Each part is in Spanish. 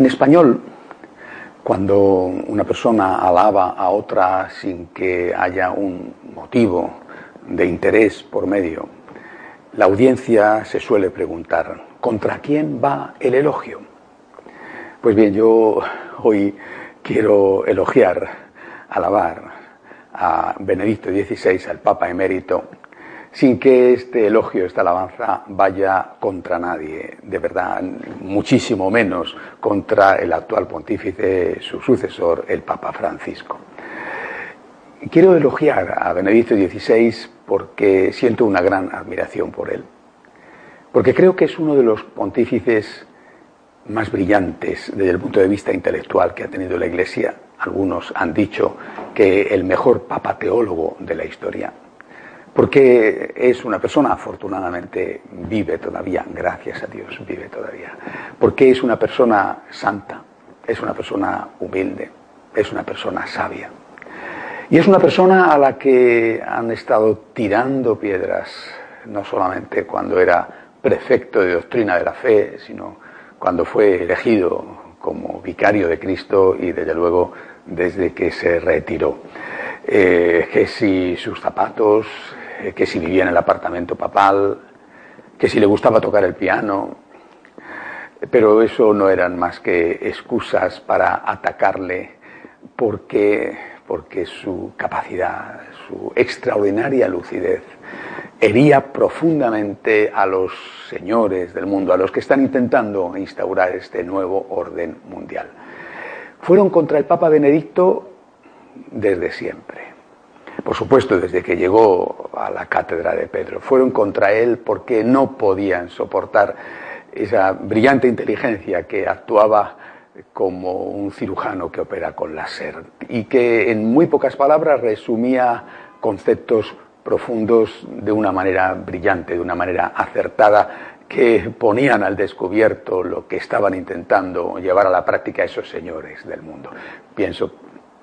En español, cuando una persona alaba a otra sin que haya un motivo de interés por medio, la audiencia se suele preguntar, ¿contra quién va el elogio? Pues bien, yo hoy quiero elogiar, alabar a Benedicto XVI, al Papa emérito, sin que este elogio, esta alabanza vaya contra nadie, de verdad, muchísimo menos contra el actual pontífice, su sucesor, el Papa Francisco. Quiero elogiar a Benedicto XVI porque siento una gran admiración por él, porque creo que es uno de los pontífices más brillantes desde el punto de vista intelectual que ha tenido la Iglesia. Algunos han dicho que el mejor papa teólogo de la historia porque es una persona, afortunadamente, vive todavía, gracias a Dios, vive todavía, porque es una persona santa, es una persona humilde, es una persona sabia. Y es una persona a la que han estado tirando piedras, no solamente cuando era prefecto de doctrina de la fe, sino cuando fue elegido como vicario de Cristo y desde luego desde que se retiró. Eh, que si sus zapatos, que si vivía en el apartamento papal, que si le gustaba tocar el piano, pero eso no eran más que excusas para atacarle porque, porque su capacidad, su extraordinaria lucidez hería profundamente a los señores del mundo, a los que están intentando instaurar este nuevo orden mundial. Fueron contra el Papa Benedicto desde siempre por supuesto desde que llegó a la cátedra de Pedro. Fueron contra él porque no podían soportar esa brillante inteligencia que actuaba como un cirujano que opera con láser y que en muy pocas palabras resumía conceptos profundos de una manera brillante, de una manera acertada, que ponían al descubierto lo que estaban intentando llevar a la práctica esos señores del mundo. Pienso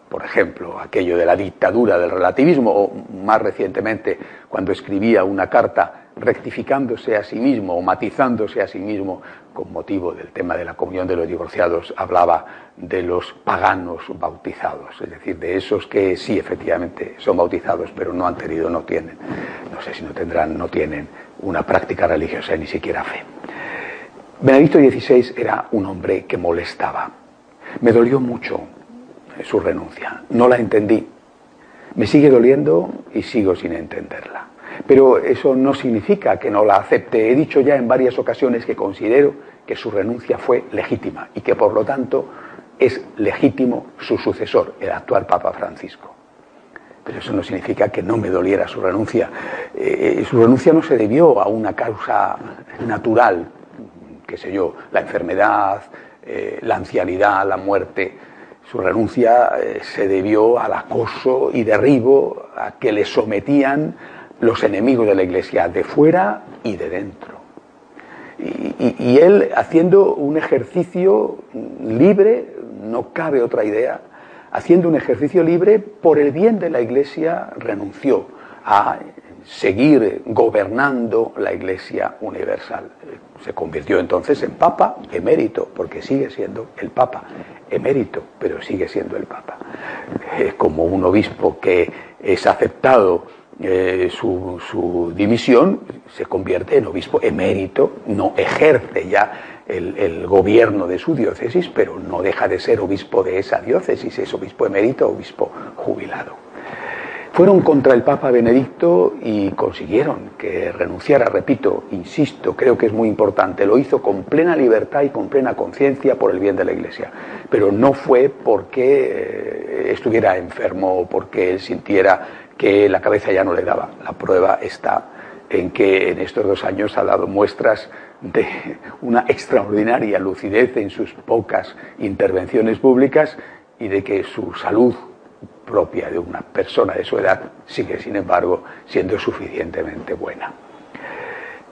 por ejemplo, aquello de la dictadura del relativismo, o más recientemente, cuando escribía una carta rectificándose a sí mismo o matizándose a sí mismo con motivo del tema de la comunión de los divorciados, hablaba de los paganos bautizados, es decir, de esos que sí, efectivamente, son bautizados, pero no han tenido, no tienen, no sé si no tendrán, no tienen una práctica religiosa, ni siquiera fe. Benedicto XVI era un hombre que molestaba. Me dolió mucho su renuncia. No la entendí. Me sigue doliendo y sigo sin entenderla. Pero eso no significa que no la acepte. He dicho ya en varias ocasiones que considero que su renuncia fue legítima y que por lo tanto es legítimo su sucesor, el actual Papa Francisco. Pero eso no significa que no me doliera su renuncia. Eh, su renuncia no se debió a una causa natural, qué sé yo, la enfermedad, eh, la ancianidad, la muerte. Su renuncia eh, se debió al acoso y derribo a que le sometían los enemigos de la Iglesia, de fuera y de dentro. Y, él, haciendo un ejercicio libre, no cabe otra idea, haciendo un ejercicio libre por el bien de la Iglesia, renunció a seguir gobernando la Iglesia universal. Se convirtió entonces en Papa emérito, porque sigue siendo el Papa emérito, pero sigue siendo el Papa. Es como un obispo que es aceptado eh, su, su, dimisión, se convierte en obispo emérito, no ejerce ya el, el, gobierno de su diócesis, pero no deja de ser obispo de esa diócesis, es obispo emérito, obispo jubilado. Fueron contra el Papa Benedicto y consiguieron que renunciara, repito, insisto, creo que es muy importante, lo hizo con plena libertad y con plena conciencia por el bien de la Iglesia, pero no fue porque eh, estuviera enfermo o porque él sintiera que la cabeza ya no le daba. La prueba está en que en estos dos años ha dado muestras de una extraordinaria lucidez en sus pocas intervenciones públicas y de que su salud propia de una persona de su edad sigue, sin embargo, siendo suficientemente buena.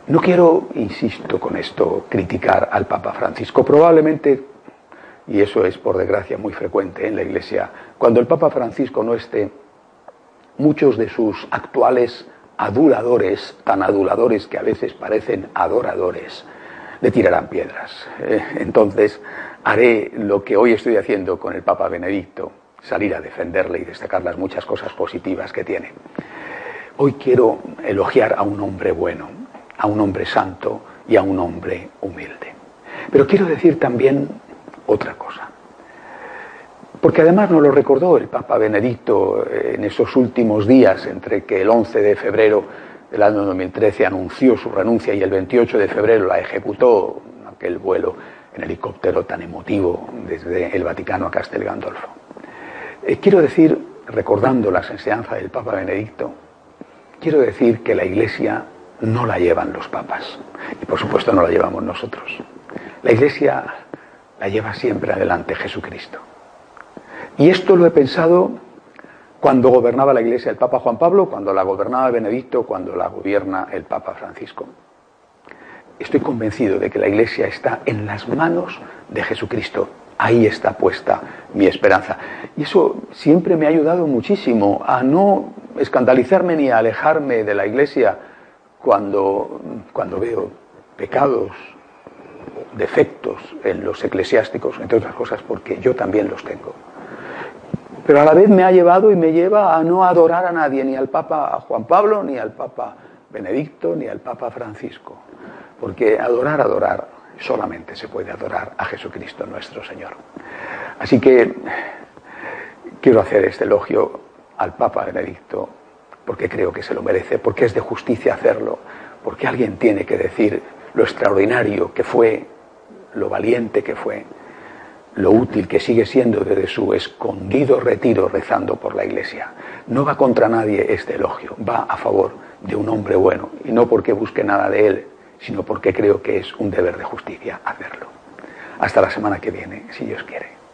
No quiero, insisto con esto, criticar al Papa Francisco. Probablemente, y eso es por desgracia muy frecuente en la Iglesia, cuando el Papa Francisco no esté, muchos de sus actuales aduladores, tan aduladores que a veces parecen adoradores, le tirarán piedras. Eh, entonces, haré lo que hoy estoy haciendo con el Papa Benedicto, salir a defenderle y destacar las muchas cosas positivas que tiene. Hoy quiero elogiar a un hombre bueno, a un hombre santo y a un hombre humilde. Pero quiero decir también otra cosa. Porque además nos lo recordó el Papa Benedicto en esos últimos días, entre que el 11 de febrero del año 2013 anunció su renuncia y el 28 de febrero la ejecutó, aquel vuelo en helicóptero tan emotivo desde el Vaticano a Castel Gandolfo. Eh, quiero decir, recordando las enseñanzas del Papa Benedicto, quiero decir que la Iglesia no la llevan los papas y por supuesto no la llevamos nosotros. La Iglesia la lleva siempre adelante Jesucristo. Y esto lo he pensado cuando gobernaba la Iglesia el Papa Juan Pablo, cuando la gobernaba Benedicto, cuando la gobierna el Papa Francisco. Estoy convencido de que la Iglesia está en las manos de Jesucristo Ahí está puesta mi esperanza. Y eso siempre me ha ayudado muchísimo a no escandalizarme ni a alejarme de la iglesia cuando, cuando veo pecados, defectos en los eclesiásticos, entre otras cosas, porque yo también los tengo. Pero a la vez me ha llevado y me lleva a no adorar a nadie, ni al Papa Juan Pablo, ni al Papa Benedicto, ni al Papa Francisco. Porque adorar, adorar, solamente se puede adorar a Jesucristo nuestro Señor. Así que quiero hacer este elogio al Papa Benedicto porque creo que se lo merece, porque es de justicia hacerlo, porque alguien tiene que decir lo extraordinario que fue, lo valiente que fue, lo útil que sigue siendo desde su escondido retiro rezando por la iglesia. No va contra nadie este elogio, va a favor de un hombre bueno y no porque busque nada de él, sino porque creo que es un deber de justicia hacerlo. Hasta la semana que viene, si Dios quiere.